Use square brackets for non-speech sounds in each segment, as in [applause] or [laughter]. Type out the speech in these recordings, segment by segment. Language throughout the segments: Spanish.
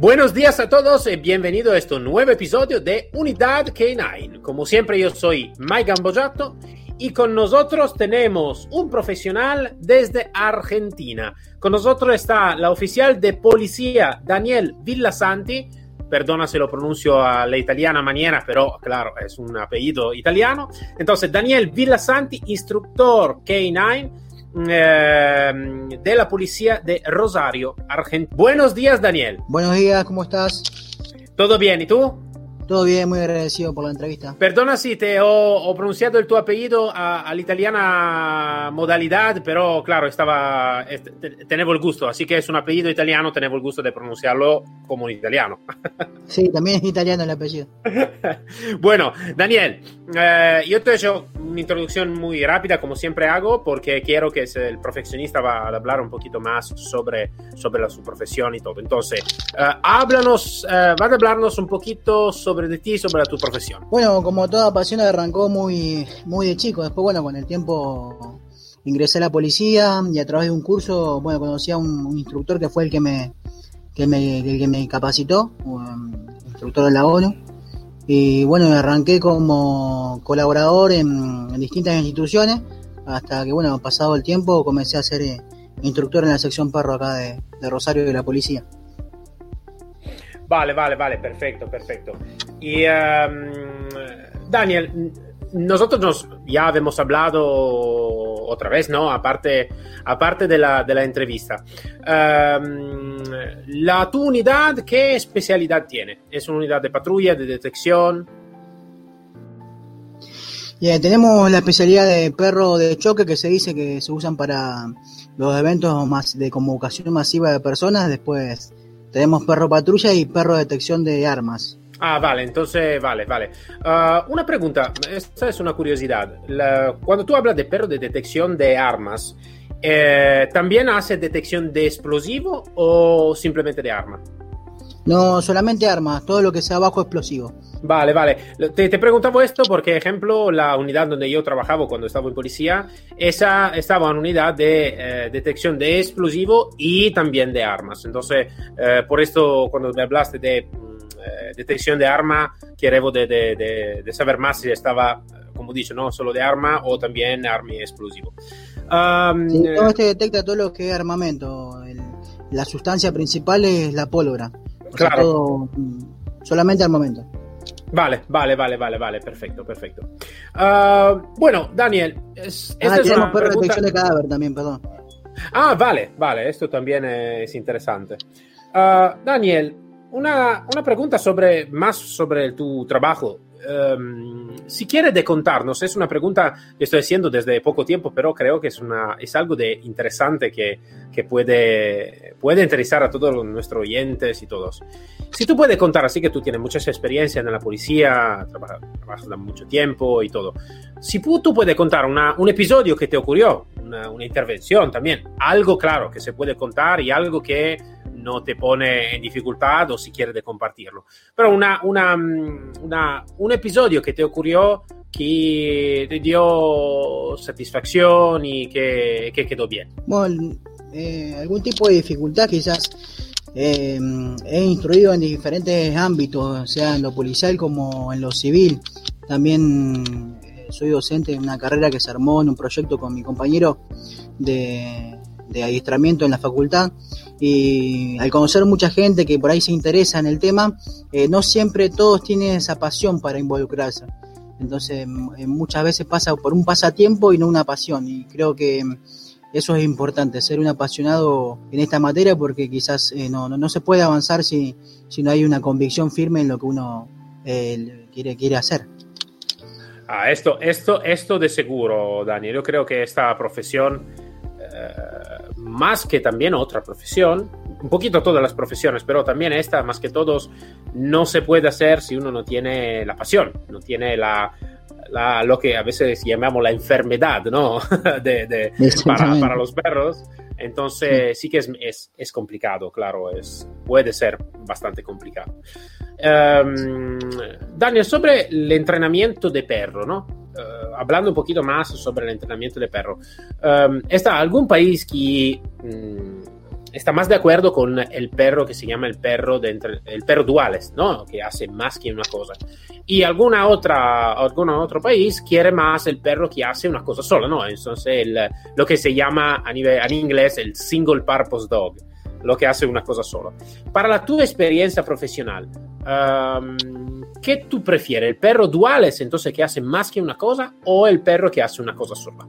Buenos días a todos y bienvenido a este nuevo episodio de Unidad K9. Como siempre yo soy Mike Gambojato y con nosotros tenemos un profesional desde Argentina. Con nosotros está la oficial de policía Daniel Villasanti. Perdona si lo pronuncio a la italiana manera, pero claro, es un apellido italiano. Entonces, Daniel Villasanti, instructor K9 eh, de la policía de Rosario, Argentina. Buenos días, Daniel. Buenos días, ¿cómo estás? ¿Todo bien? ¿Y tú? Todo bien, muy agradecido por la entrevista. Perdona si te he pronunciado el tu apellido a, a la italiana modalidad, pero claro, estaba, tenevo el gusto, así que es un apellido italiano, tenevo el gusto de pronunciarlo como un italiano. [laughs] Sí, también es italiano el apellido. [laughs] bueno, Daniel, eh, yo te he hecho una introducción muy rápida, como siempre hago, porque quiero que el profesionista va a hablar un poquito más sobre, sobre la, su profesión y todo. Entonces, eh, háblanos, eh, va a hablarnos un poquito sobre de ti, sobre tu profesión. Bueno, como toda pasión arrancó muy, muy de chico, después, bueno, con el tiempo ingresé a la policía y a través de un curso, bueno, conocí a un, instructor que fue el que me, que me, que me capacitó, instructor de la ONU. Y bueno, arranqué como colaborador en, distintas instituciones, hasta que, bueno, pasado el tiempo, comencé a ser eh, instructor en la sección perro acá de Rosario de la policía. Vale, vale, vale, perfecto, perfecto. Y um, Daniel, nosotros nos, ya hemos hablado otra vez, ¿no? Aparte, de, la, de la entrevista. Um, la tu unidad, ¿qué especialidad tiene? ¿Es una unidad de patrulla, de detección? Yeah, tenemos la especialidad de perro de choque que se dice que se usan para los eventos más de convocación masiva de personas. Después tenemos perro patrulla y perro detección de armas. Ah, vale, entonces, vale, vale. Uh, una pregunta, esta es una curiosidad. La, cuando tú hablas de perro de detección de armas, eh, ¿también hace detección de explosivo o simplemente de arma? No, solamente armas, todo lo que sea bajo explosivo. Vale, vale. Te, te, preguntaba esto porque, ejemplo, la unidad donde yo trabajaba cuando estaba en policía, esa estaba en unidad de eh, detección de explosivo y también de armas. Entonces, eh, por esto, cuando me hablaste de mm, eh, detección de arma, quiero de, de, de, saber más si estaba, como dicho, no solo de arma o también arma y explosivo. Um, sí, todo este detecta todo lo que es armamento. El, la sustancia principal es la pólvora. Claro. Todo, solamente armamento. Vale, vale, vale, vale, vale, perfecto, perfecto. Uh, bueno, Daniel, es, ah, esta es pregunta... detección de cadáver también, perdón. Ah, vale, vale, esto también es interesante. Uh, Daniel, una, una, pregunta sobre más sobre tu trabajo. Um, si quieres de contarnos, es una pregunta que estoy haciendo desde poco tiempo, pero creo que es, una, es algo de interesante que, que puede, puede interesar a todos nuestros oyentes y todos. Si tú puedes contar, así que tú tienes mucha experiencia en la policía, trabajas, mucho tiempo y todo. Si tú puedes contar un episodio que te ocurrió, una, una intervención también, algo claro que se puede contar y algo que no te pone en dificultad o si quieres de compartirlo. Pero una, una, una, un episodio que te ocurrió que te dio satisfacción y que, que quedó bien. Bueno, eh, algún tipo de dificultad quizás. Eh, he instruido en diferentes ámbitos, sea en lo policial como en lo civil. También soy docente en una carrera que se armó en un proyecto con mi compañero de, de adiestramiento en la facultad y al conocer mucha gente que por ahí se interesa en el tema, eh, no siempre todos tienen esa pasión para involucrarse. Entonces eh, muchas veces pasa por un pasatiempo y no una pasión y creo que eso es importante, ser un apasionado en esta materia porque quizás eh, no, no, no, se puede avanzar si, si no hay una convicción firme en lo que uno eh, quiere, quiere hacer. Ah, esto, esto, esto de seguro, Daniel. Yo creo que esta profesión más que también otra profesión, un poquito todas las profesiones, pero también esta, más que todos, no se puede hacer si uno no tiene la pasión, no tiene la, la, lo que a veces llamamos la enfermedad, ¿no? [laughs] de, de, para, para, los perros. Entonces sí, sí que es, es, es, complicado, claro, es, puede ser bastante complicado. Um, Daniel, sobre el entrenamiento de perro, ¿no? Uh, hablando un poquito más sobre el entrenamiento de perro, um, ¿está algún país que... Um, está más de acuerdo con el perro que se llama el perro, de entre, el perro duales, ¿no? Que hace más que una cosa. Y alguna otra, algún otro país quiere más el perro que hace una cosa sola, ¿no? Entonces, el, lo que se llama a nivel, en inglés el single purpose dog, lo que hace una cosa sola. Para la tu experiencia profesional, um, ¿qué tú prefieres? ¿El perro duales, entonces, que hace más que una cosa, o el perro que hace una cosa sola?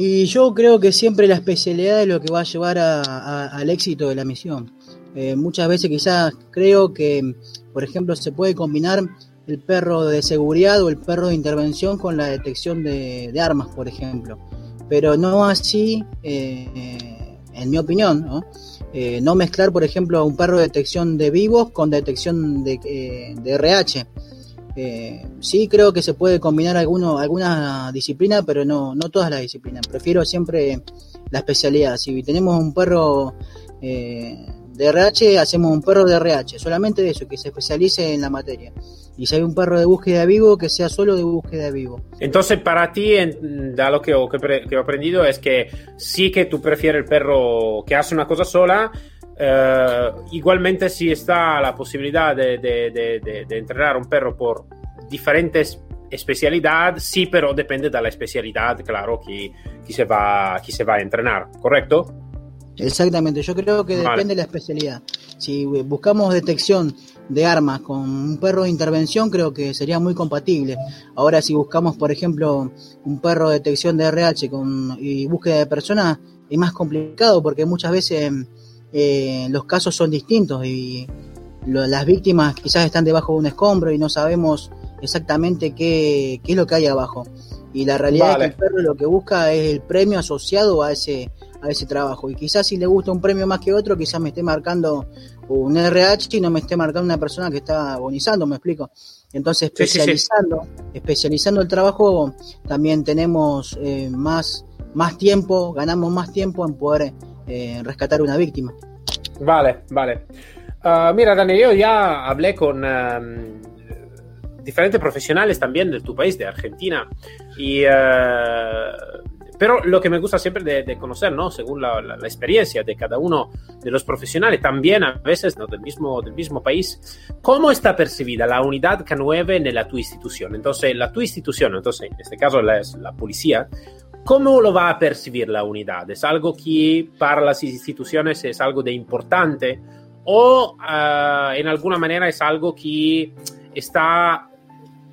Y yo creo que siempre la especialidad es lo que va a llevar a, a, al éxito de la misión. Eh, muchas veces quizás creo que, por ejemplo, se puede combinar el perro de seguridad o el perro de intervención con la detección de, armas, por ejemplo. Pero no así, eh, en mi opinión, ¿no? Eh, no mezclar, por ejemplo, un perro de detección de vivos con detección de, de RH. Eh, sí creo que se puede combinar alguno, alguna disciplina, pero no, no todas las disciplinas. Prefiero siempre la especialidad. Si tenemos un perro eh, de RH, hacemos un perro de RH, solamente eso, que se especialice en la materia. Y si hay un perro de búsqueda vivo, que sea solo de búsqueda vivo. Entonces, para ti, en, da lo que, que, que, he aprendido es que sí que tú prefieres el perro que hace una cosa sola, Uh, igualmente si está la posibilidad de, de, de, de, entrenar un perro por diferentes especialidades, sí, pero depende de la especialidad, claro, que, que, se, va, que se va a entrenar, ¿correcto? Exactamente, yo creo que depende vale. de la especialidad. Si buscamos detección de armas con un perro de intervención, creo que sería muy compatible. Ahora, si buscamos, por ejemplo, un perro de detección de RH con, y búsqueda de personas, es más complicado porque muchas veces eh, los casos son distintos y lo, las víctimas quizás están debajo de un escombro y no sabemos exactamente qué, qué es lo que hay abajo. Y la realidad vale. es que el perro lo que busca es el premio asociado a ese, a ese trabajo. Y quizás si le gusta un premio más que otro, quizás me esté marcando un RH y no me esté marcando una persona que está agonizando, me explico. Entonces, especializando, sí, sí, sí. especializando el trabajo, también tenemos eh, más, más tiempo, ganamos más tiempo en poder eh, rescatar una víctima. Vale, vale. Uh, mira, Dani, yo ya hablé con um, diferentes profesionales también de tu país, de Argentina, y, uh, pero lo que me gusta siempre de, conocer, ¿no? según la, experiencia de cada uno de los profesionales, también a veces del, mismo, del mismo país, cómo está percibida la unidad K9 en la tu institución. Entonces, la tu institución, entonces, en este caso la, la policía, ¿Cómo lo va a percibir la unidad? ¿Es algo que para las instituciones es algo de importante o uh, en alguna manera es algo que está,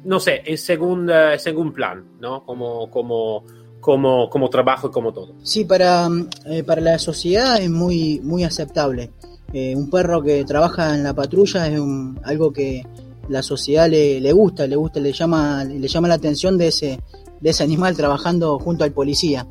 no sé, en según, uh, según plan, ¿no? Como, como, como, como trabajo y como todo. Sí, para, eh, para la sociedad es muy, muy aceptable. Eh, un perro que trabaja en la patrulla es un, algo que la sociedad le, le gusta, le gusta, le llama, le llama la atención de ese de ese animal trabajando junto al policía.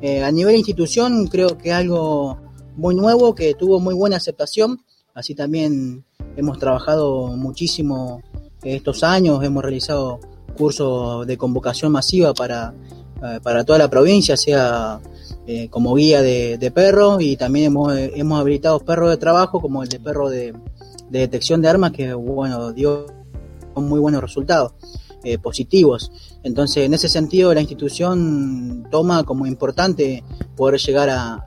Eh, a nivel institución creo que algo muy nuevo que tuvo muy buena aceptación, así también hemos trabajado muchísimo estos años, hemos realizado cursos de convocación masiva para, eh, para toda la provincia, sea eh, como guía de, perros y también hemos, hemos habilitado perros de trabajo como el de perro de, de detección de armas que bueno dio muy buenos resultados eh, positivos. Entonces, en ese sentido, la institución toma como importante poder llegar a,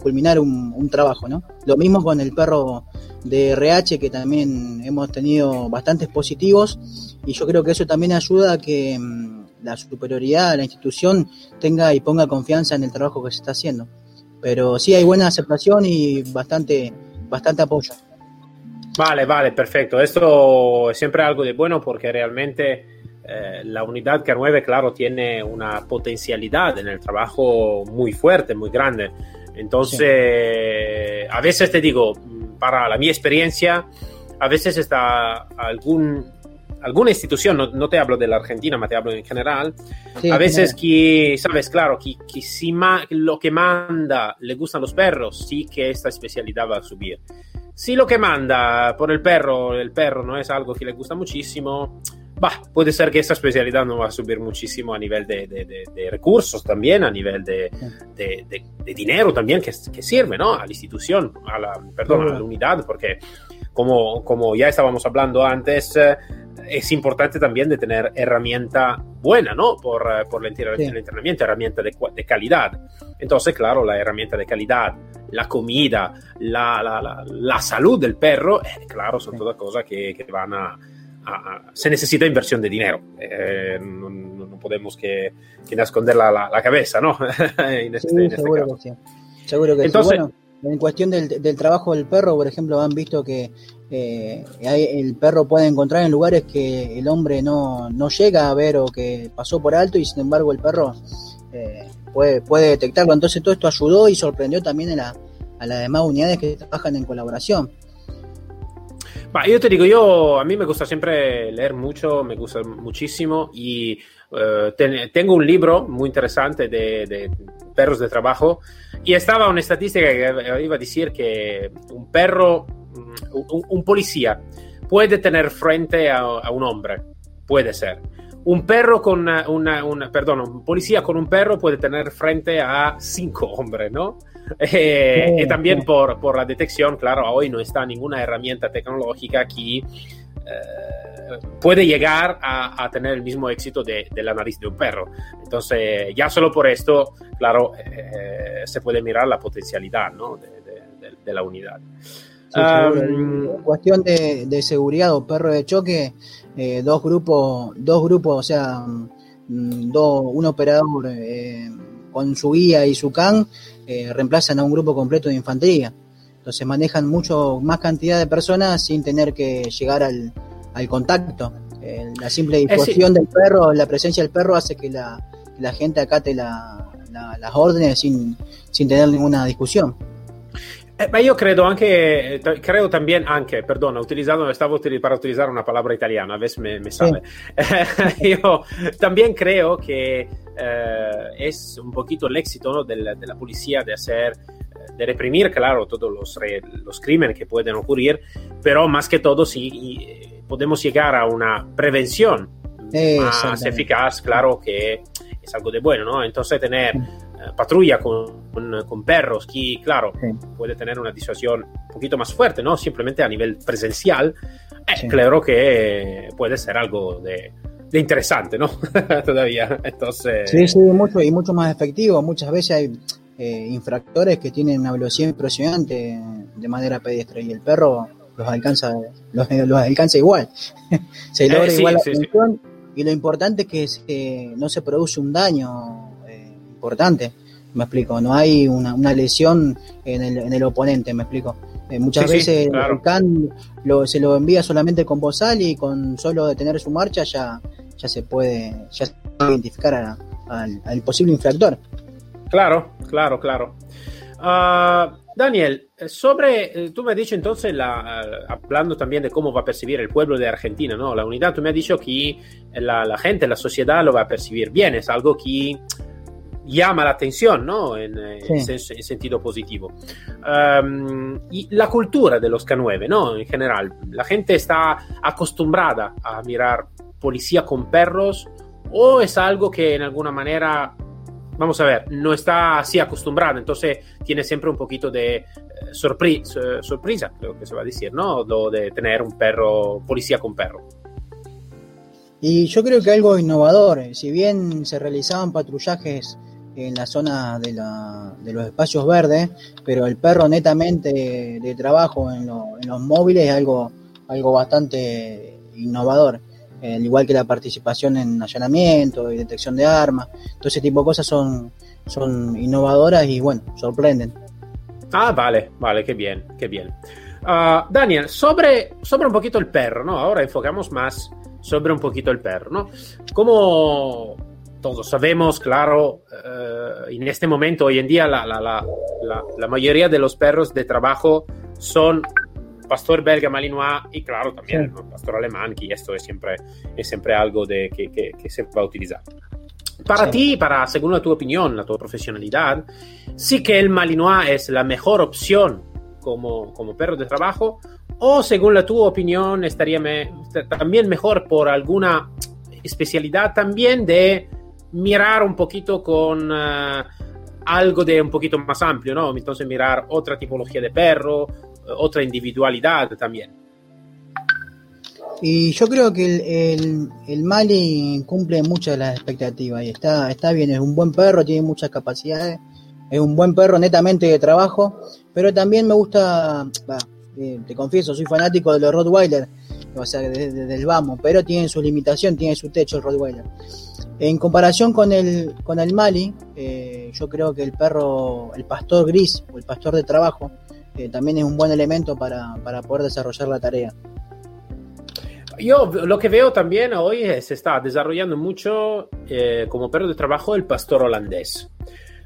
culminar un, trabajo, ¿no? Lo mismo con el perro de RH, que también hemos tenido bastantes positivos, y yo creo que eso también ayuda a que mmm, la superioridad de la institución tenga y ponga confianza en el trabajo que se está haciendo. Pero sí hay buena aceptación y bastante, bastante apoyo. Vale, vale, perfecto. Esto es siempre algo de bueno porque realmente eh, la unidad K9, claro, tiene una potencialidad en el trabajo muy fuerte, muy grande. Entonces, sí. a veces te digo, para la mi experiencia, a veces está algún, alguna institución, no, no, te hablo de la Argentina, me te hablo en general, Sí, a veces que, sabes, claro, que, que si ma- lo que manda le gustan los perros, sí que esta especialidad va a subir. Si lo que manda por el perro, el perro no es algo que le gusta muchísimo, bah, puede ser que esta especialidad no va a subir muchísimo a nivel de, de- de- de recursos también, a nivel de, dinero también que, que sirve, ¿no? A la institución, a la, perdón, a la unidad, porque como, como ya estábamos hablando antes, eh, es importante también de tener herramienta buena, ¿no? Por, eh, por el, Sí. el entrenamiento, herramienta de, calidad. Entonces, claro, la herramienta de calidad, la comida, la, la- la- la salud del perro, eh, claro, son Sí. todas cosas que, que van a, a- Se necesita inversión de dinero. Eh, no, no- no podemos que, que esconder la, la- la cabeza, ¿no? [laughs] en este, Sí, en este seguro caso. que sí. Seguro que Entonces- sí. Bueno, en cuestión del, del trabajo del perro, por ejemplo, han visto que eh, el perro puede encontrar en lugares que el hombre no, no llega a ver o que pasó por alto y sin embargo el perro eh, puede, puede detectarlo. Entonces todo esto ayudó y sorprendió también a, la- a las demás unidades que trabajan en colaboración. Ma io ti dico, io, a mí me gusta siempre leer mucho, me gusta muchísimo y eh, ten- tengo un libro muy interesante de, de perros de trabajo y estaba una estadística que iba a decir que un perro, un, un policía puede tener frente a, a un hombre, puede ser. Un perro con una, una- perdón, un policía con un perro puede tener frente a cinco hombres, ¿no? Eh, Sí, y también sí. por, por la detección, claro, hoy no está ninguna herramienta tecnológica que eh, puede llegar a, a tener el mismo éxito de, de la nariz de un perro. Entonces, ya solo por esto, claro, eh, se puede mirar la potencialidad ¿no? de, de- la unidad. Sí, Um, cuestión de, de seguridad o perro de choque, eh, dos grupos, dos grupos, o sea, mm, dos, un operador eh, con su guía y su can eh, reemplazan a un grupo completo de infantería. Entonces manejan mucho más cantidad de personas sin tener que llegar al, al contacto. Eh, la simple disposición del perro, la presencia del perro hace que la, la gente acate la- la- las órdenes sin, sin tener ninguna discusión. Eh, ma io credo anche, t- credo también anche, perdona, utilizando, stavo para utilizar una palabra italiana, a veces me, me sale. Yo [laughs] también creo que eh, es un poquito el éxito ¿no? de la policía de hacer, eh, de reprimir, claro, todos los, re- los crímenes que pueden ocurrir, pero más que todo si y, podemos llegar a una prevención más eficaz, claro que es algo de bueno, ¿no? Entonces tener eh, patrulla con, con- con perros que, claro, Sí. puede tener una disuasión un poquito más fuerte, ¿no? Simplemente a nivel presencial, eh, Sí. claro que puede ser algo de, de interesante, ¿no? [laughs] Todavía. Entonces, Sí, sí, mucho y mucho más efectivo. Muchas veces hay eh, infractores que tienen una velocidad impresionante de manera pedestre y el perro los alcanza, los, los alcanza igual. [laughs] se logra Eh, sí, igual la función y lo importante es que no se produce un daño eh, importante. Me explico, no hay una, una lesión en el, en el oponente, me explico. Eh, muchas Sí, sí, veces claro. el can lo, se lo envía solamente con bozal y con solo detener su marcha ya, ya se puede ya se puede identificar a- al, al posible infractor. Claro, claro, claro. Ah, Daniel, eh, sobre, eh, tú me has dicho entonces, la, eh, hablando también de cómo va a percibir el pueblo de Argentina, ¿no? La unidad, tú me has dicho que la, la gente, la sociedad lo va a percibir bien, es algo que llama la atención, ¿no? En, eh, Sí. en sen- en sentido positivo. Um, y la cultura de los K9, ¿no? En general, la gente está acostumbrada a mirar policía con perros o es algo que en alguna manera vamos a ver, no está así acostumbrada, entonces tiene siempre un poquito de eh, sorpresa, creo que se va a decir, ¿no? Lo de tener un perro, policía con perro. Y yo creo que algo innovador, eh, si bien se realizaban patrullajes en la zona de, la, de los espacios verdes, pero el perro netamente de, trabajo en, lo- en los móviles es algo, algo bastante innovador. Eh, al igual que la participación en allanamiento y detección de armas, todo ese tipo de cosas son, son innovadoras y bueno, sorprenden. Ah, vale, vale, qué bien, qué bien. Ah, Daniel, sobre, sobre un poquito el perro, ¿no? Ahora enfocamos más sobre un poquito el perro, ¿no? Como todos sabemos, claro, eh, en este momento, hoy en día, la, la, la, la, mayoría de los perros de trabajo son pastor belga malinois y claro también sí. pastor alemán, que esto es siempre, es siempre algo de, que, que, que se va a utilizar. Para sí. ti, para, según la tu opinión, la tu profesionalidad, sí que el Malinois es la mejor opción como, como perro de trabajo, o según la tu opinión, estaría me, también mejor por alguna especialidad también de mirar un poquito con uh, algo de un poquito más amplio, ¿no? Entonces mirar otra tipología de perro, otra individualidad también. Y yo creo que el, el, el, Mali cumple muchas de las expectativas y está, está bien, es un buen perro, tiene muchas capacidades, es un buen perro netamente de trabajo, pero también me gusta, eh, te confieso, soy fanático de los Rottweiler, o sea, desde, desde el vamos, pero tiene su limitación, tiene su techo el Rottweiler. En comparación con el, con el Mali, eh, yo creo que el perro, el pastor gris o el pastor de trabajo, eh, también es un buen elemento para, para poder desarrollar la tarea. Yo lo que veo también hoy es, se está desarrollando mucho eh, como perro de trabajo el pastor holandés,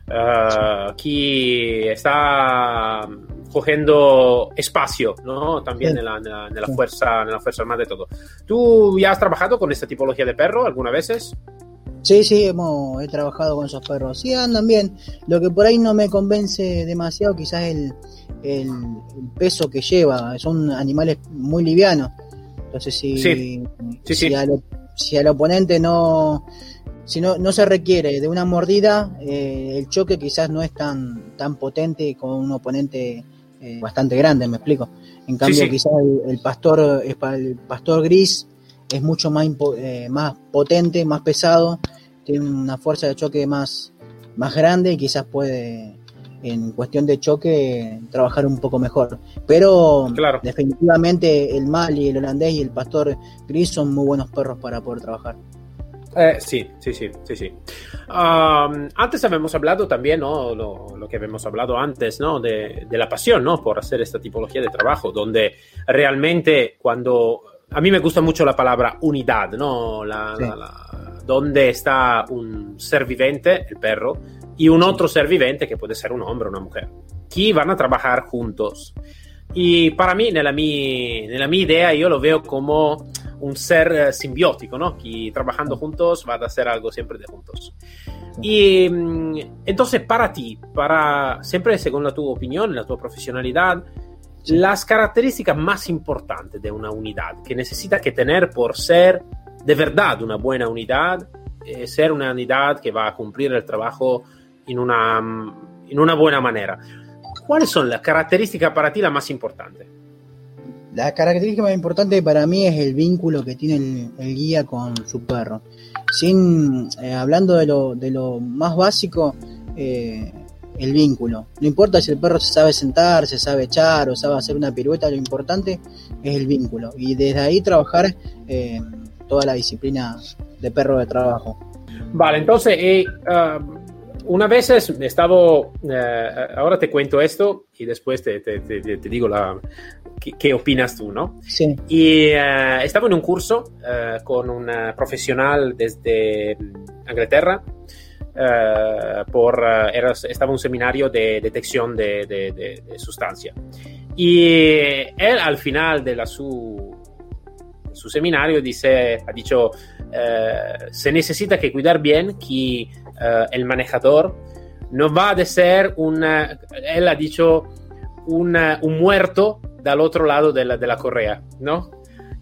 uh, que está cogiendo espacio ¿no? también sí. en, la, en, la, en, la, fuerza, en la fuerza armada y todo. ¿Tú ya has trabajado con esta tipología de perro alguna veces? Sí, sí, hemos, he trabajado con esos perros. Sí, andan bien. Lo que por ahí no me convence demasiado quizás el, el, el peso que lleva. Son animales muy livianos. Entonces, si, sí. Sí, si, al, si, al, oponente no, si no, no se requiere de una mordida, eh, el choque quizás no es tan, tan potente con un oponente eh, bastante grande, me explico. En cambio, sí, quizás el, el, pastor, el pastor gris es mucho más, eh, más potente, más pesado, tiene una fuerza de choque más, más grande y quizás puede en cuestión de choque trabajar un poco mejor. Pero claro. definitivamente el Mali, el holandés y el pastor gris son muy buenos perros para poder trabajar. Eh, sí, sí, sí, sí, sí. Um, antes habíamos hablado también, ¿no? Lo, lo, que habíamos hablado antes, ¿no? De, de, la pasión, ¿no? Por hacer esta tipología de trabajo, donde realmente cuando... A mí me gusta mucho la palabra unidad, ¿no? La, sí. la, la, donde está un ser vivente, el perro, y un otro ser vivente que puede ser un hombre o una mujer, que van a trabajar juntos. Y para mí, nella mia, nella mia idea, yo lo veo como un ser eh, simbiótico, ¿no? Que trabajando juntos va a hacer algo siempre de juntos. Y mm, entonces, para ti, para siempre según la tu opinión, la tu profesionalidad, las características más importantes de una unidad que necesita que tener por ser de verdad una buena unidad, eh, ser una unidad que va a cumplir el trabajo en una, en una buena manera. ¿Cuáles son las características para ti las más importantes? La característica más importante para mí es el vínculo que tiene el, guía con su perro. Sin, eh, hablando de lo, de lo, más básico, eh, el vínculo. No importa si el perro se sabe sentar, se sabe echar o sabe hacer una pirueta, lo importante es el vínculo. Y desde ahí trabajar toda la disciplina de perro de trabajo. Vale, entonces, eh, uh, una vez estaba, eh, ahora te cuento esto y después te, te, te, te digo la, qué, qué, opinas tú, ¿no? Sí. Y eh, estaba en un curso eh, con una profesional desde Inglaterra. por, era, estaba un seminario de detección de, de, de, sustancia. Y él al final de la su, su seminario dice, ha dicho, se necesita que cuidar bien que uh, el manejador no va a ser un, un, muerto del otro lado de la, correa, ¿no?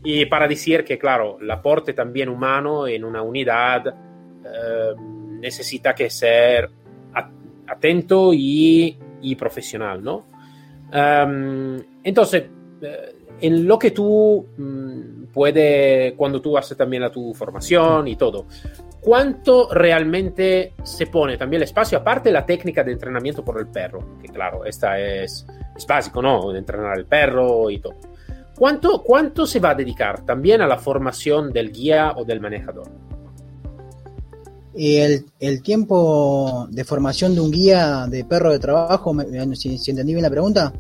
Y para decir que, claro, el aporte también humano en una unidad uh, necesita que ser atento y, profesional, ¿no? Entonces, en lo que tú um, puedes, cuando tú haces también la tu formación y todo, cuánto realmente se pone también el espacio, aparte la técnica de entrenamiento por el perro, que claro, esta es, es básico, ¿no? Entrenar el perro y todo. ¿Cuánto, ¿Cuánto se va a dedicar también a la formación del guía o del manejador? El, el tiempo de formación de un guía de perro de trabajo, si, si entendí bien la pregunta.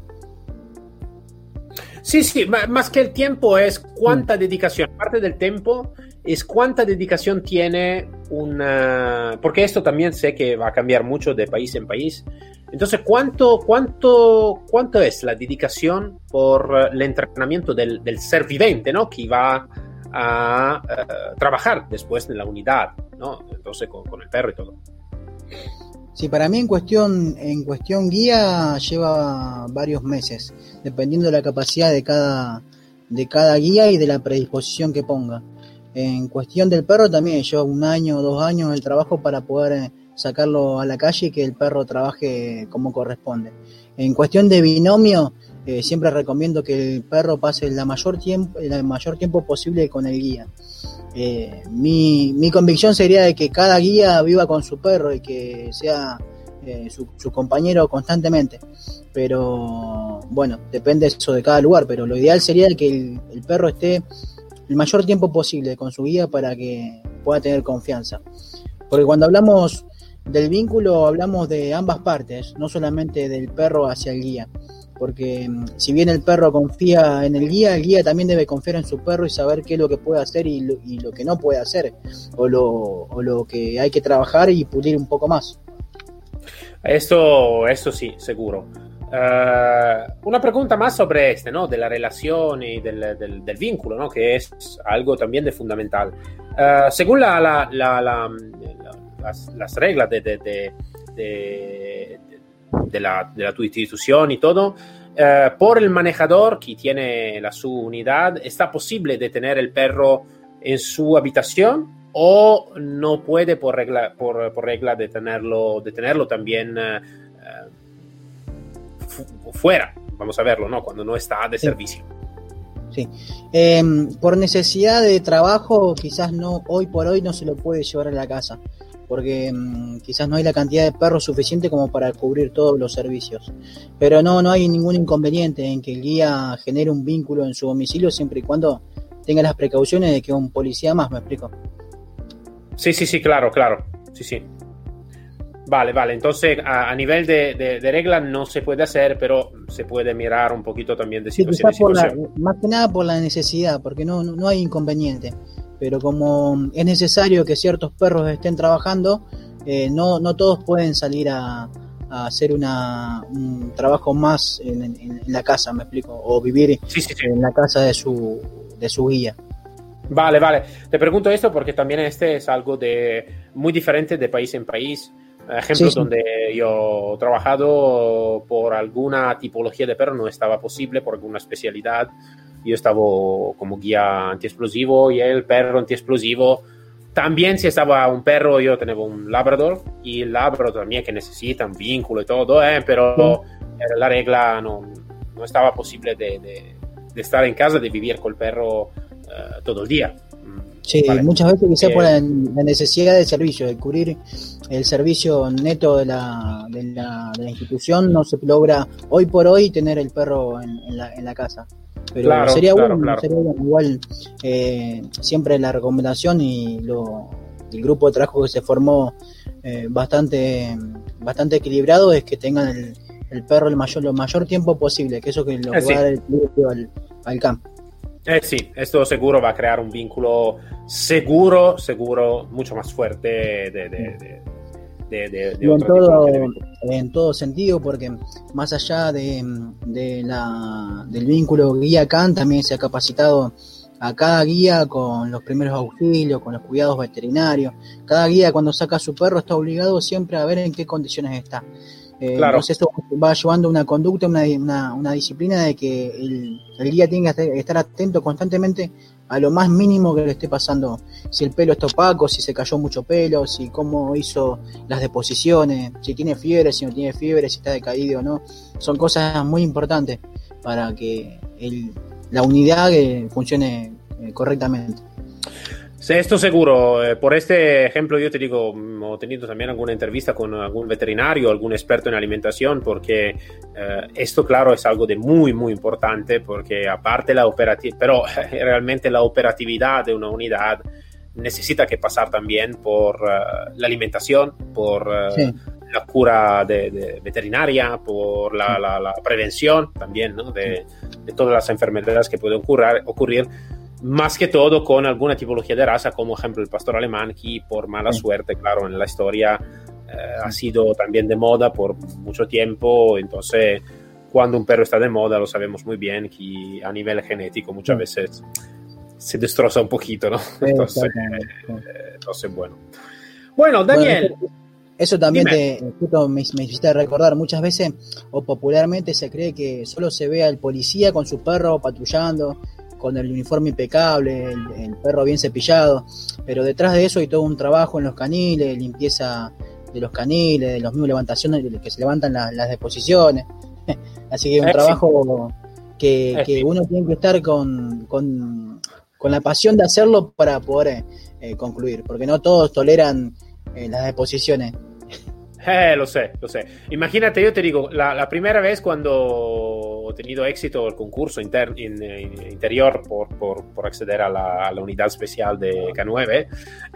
Sí, sí, más que el tiempo es cuánta mm. dedicación, parte del tiempo es cuánta dedicación tiene una... Porque esto también sé que va a cambiar mucho de país en país. Entonces, ¿cuánto, cuánto, cuánto es la dedicación por el entrenamiento del, del ser vivente, ¿no? Que va a uh, trabajar después en la unidad, ¿no? Entonces, con, con, el perro y todo. Sí, para mí en cuestión, en cuestión guía lleva varios meses, dependiendo de la capacidad de cada, de cada guía y de la predisposición que ponga. En cuestión del perro también lleva un año o dos años el trabajo para poder eh, sacarlo a la calle y que el perro trabaje como corresponde. En cuestión de binomio, eh, siempre recomiendo que el perro pase la mayor tiempo, el mayor tiempo posible con el guía. Eh, mi, mi, convicción sería de que cada guía viva con su perro y que sea eh, su, su, compañero constantemente. Pero bueno, depende eso de cada lugar, pero lo ideal sería que el, el perro esté el mayor tiempo posible con su guía para que pueda tener confianza. Porque cuando hablamos del vínculo hablamos de ambas partes, no solamente del perro hacia el guía. Porque mm, si bien el perro confía en el guía, el guía también debe confiar en su perro y saber qué es lo que puede hacer y lo, y lo que no puede hacer, o lo, que hay que trabajar y pulir un poco más. Esto, esto sí, seguro. Uh, una pregunta más sobre este, ¿no? De la relación y del, vínculo, ¿no? Que es algo también de fundamental. Uh, según la, la, la, las, las, reglas de, la, de la tu institución y todo, uh, por el manejador que tiene la su unidad, ¿está posible detener el perro en su habitación o no puede por regla, por, por regla detenerlo, detenerlo también fuera, vamos a verlo, ¿no? Cuando no está de sí. servicio. Sí. Eh, por necesidad de trabajo, quizás no, hoy por hoy no se lo puede llevar a la casa, porque mmm, quizás no hay la cantidad de perros suficiente como para cubrir todos los servicios. Pero no, no hay ningún inconveniente en que el guía genere un vínculo en su domicilio siempre y cuando tenga las precauciones de que un policía más, me explico. Sí, sí, sí, claro, claro. Sí, sí. Vale, vale. Entonces, a, a nivel de, de, de, regla no se puede hacer, pero se puede mirar un poquito también de situación. Sí, la, más que nada por la necesidad, porque no, no, no, hay inconveniente. Pero como es necesario que ciertos perros estén trabajando, eh, no, no todos pueden salir a, a hacer una, un trabajo más en, en, en, la casa, me explico, o vivir sí, sí, sí. en la casa de su, de su guía. Vale, vale. Te pregunto esto porque también este es algo de muy diferente de país en país ejemplos donde yo he trabajado por alguna tipología de perro no estaba posible por alguna especialidad yo estaba como guía antiexplosivo y el perro antiexplosivo también si estaba un perro yo tenía un labrador y el labrador también que necesita un vínculo y todo eh, pero la regla no, no estaba posible de, de, de, estar en casa de vivir con el perro uh, todo el día Sí, vale. muchas veces quizá eh, por la, la, necesidad de servicio, de cubrir el servicio neto de la, de la, de la institución, no se logra hoy por hoy tener el perro en, en, la, en la, casa. Pero claro, sería, claro, bueno, claro. sería, bueno, igual eh, siempre la recomendación y lo, el grupo de trabajo que se formó eh, bastante, bastante equilibrado es que tengan el, el, perro el mayor, lo mayor tiempo posible, que eso que lo sí. va a dar el al, al campo. Eh sí, esto seguro va a crear un vínculo seguro, seguro, mucho más fuerte de, de, de, de, de en, todo, en todo sentido, porque más allá de, de la, del vínculo guía-can, también se ha capacitado a cada guía con los primeros auxilios, con los cuidados veterinarios. Cada guía cuando saca a su perro está obligado siempre a ver en qué condiciones está. Eh, claro. Entonces esto va llevando una conducta, una, una, una disciplina de que el, el, guía tiene que estar atento constantemente a lo más mínimo que le esté pasando. Si el pelo está opaco, si se cayó mucho pelo, si cómo hizo las deposiciones, si tiene fiebre, si no tiene fiebre, si está decaído o no. Son cosas muy importantes para que el, la unidad eh, funcione eh, correctamente. Sí, esto seguro. Eh, por este ejemplo, yo te digo, he tenido también alguna entrevista con algún veterinario, algún experto en alimentación, porque eh, esto, claro, es algo de muy, muy importante, porque aparte la operatividad, pero [laughs] realmente la operatividad de una unidad necesita que pasar también por uh, la alimentación, por uh, sí. la cura de, de veterinaria, por la, la, la prevención también ¿no? de, de, todas las enfermedades que pueden ocurrir. ocurrir más que todo con alguna tipología de raza, como ejemplo el pastor alemán, que por mala sí. suerte, claro, en la historia eh, ha sido también de moda por mucho tiempo, entonces cuando un perro está de moda lo sabemos muy bien que a nivel genético muchas veces se destroza un poquito, ¿no? [laughs] Entonces, eh, entonces bueno. Bueno, Daniel. eso también te, me, me hiciste recordar, muchas veces o popularmente se cree que solo se ve al policía con su perro patrullando, con el uniforme impecable, el, perro bien cepillado, pero detrás de eso hay todo un trabajo en los caniles, limpieza de los caniles, de los mismos levantaciones, que se levantan las deposiciones. [laughs] Así que es un trabajo que, uno tiene que estar con, con, la pasión de hacerlo para poder eh, concluir, porque no todos toleran eh, las deposiciones. [laughs] Eh, lo sé, lo sé. Imagínate, yo te digo, la, primera vez cuando he tenido éxito el concurso inter, interior por, por, acceder a la, unidad especial de K9,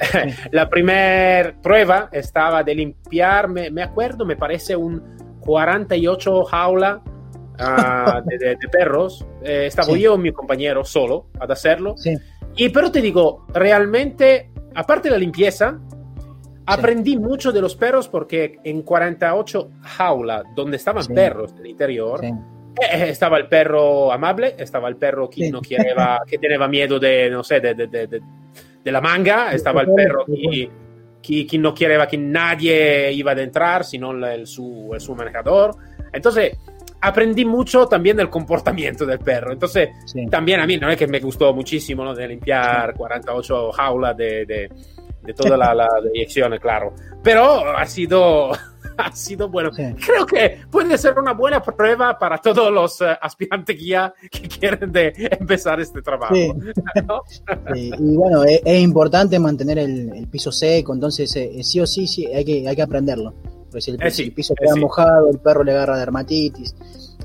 [laughs] la primera prueba estaba de limpiar, me, me acuerdo, me parece un 48 jaulas uh, de, de, de, perros. Eh, estaba sí. yo y mi compañero solo ad hacerlo. Sí. Y pero te digo, realmente, aparte de la limpieza, aprendí mucho de los perros porque en 48 jaulas donde estaban perros del interior, eh, estaba el perro amable, estaba el perro que no quería, [laughs] que tenía miedo de, no sé, de, de, de, de la manga, estaba el perro que que, que, no quería que nadie iba a entrar, sino el, su, el, su manejador. Entonces, aprendí mucho también del comportamiento del perro. Entonces, sí. también a mí no es que me gustó muchísimo ¿no? de limpiar 48 jaulas de, de, de toda la, la dirección, claro. Pero ha sido [laughs] ha sido bueno. Sí. Creo que puede ser una buena prueba para todos los uh, aspirantes guía que quieren de empezar este trabajo. Sí. [laughs] ¿no? sí. Y bueno, es, es importante mantener el, el, piso seco, entonces eh, sí o sí, sí hay, que, hay que aprenderlo. Pues si el, eh, el piso queda mojado, el perro le agarra dermatitis.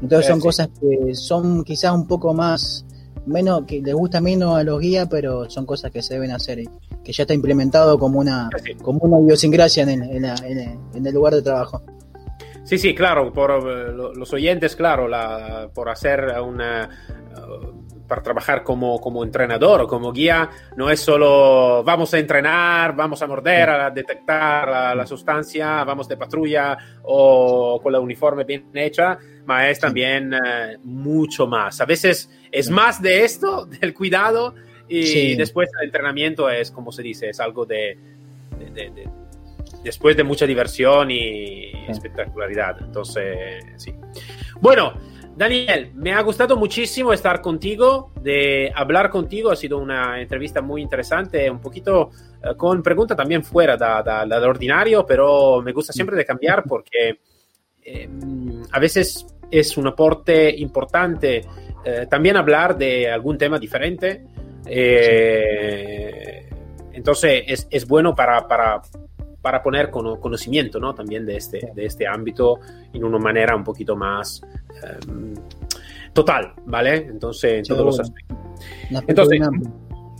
Entonces son cosas que son quizás un poco más menos que les gusta menos a los guías, pero son cosas que se deben hacer que ya está implementado como una sí. como una idiosincrasia en el, en, la, en, el, lugar de trabajo. Sí, sí, claro, por uh, los oyentes, claro, la, por hacer una uh, para trabajar como, como entrenador o como guía, no es solo vamos a entrenar, vamos a morder, a detectar la, la sustancia, vamos de patrulla o con la uniforme bien hecha, ma es también uh, mucho más. A veces es más de esto, [laughs] del cuidado, y sí. después el entrenamiento es, como se dice, es algo de, de, de, de después de mucha diversión y sí. espectacularidad. Entonces, sí. Bueno, Daniel, me ha gustado muchísimo estar contigo, de hablar contigo. Ha sido una entrevista muy interesante, un poquito uh, con preguntas también fuera da, da, ordinario, pero me gusta siempre de cambiar porque eh, a veces es un aporte importante eh, también hablar de algún tema diferente. Eh, entonces es, es bueno para, para, para poner conocimiento ¿no? también de este, de este ámbito en una manera un poquito más um, total, ¿vale? Entonces, en todos los aspectos. Entonces,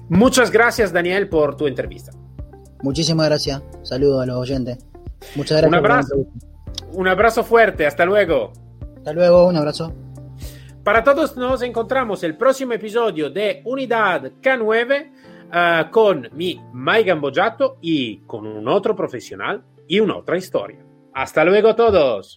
muchas gracias, Daniel, por tu entrevista. Muchísimas gracias. Saludos a los oyentes. Muchas gracias. Un abrazo. Un abrazo fuerte. Hasta luego. Hasta luego. Un abrazo. Para todos nos encontramos el próximo episodio de Unidad K9 uh, con mi Mike Gambojato y con un otro profesional y una otra historia. Hasta luego todos.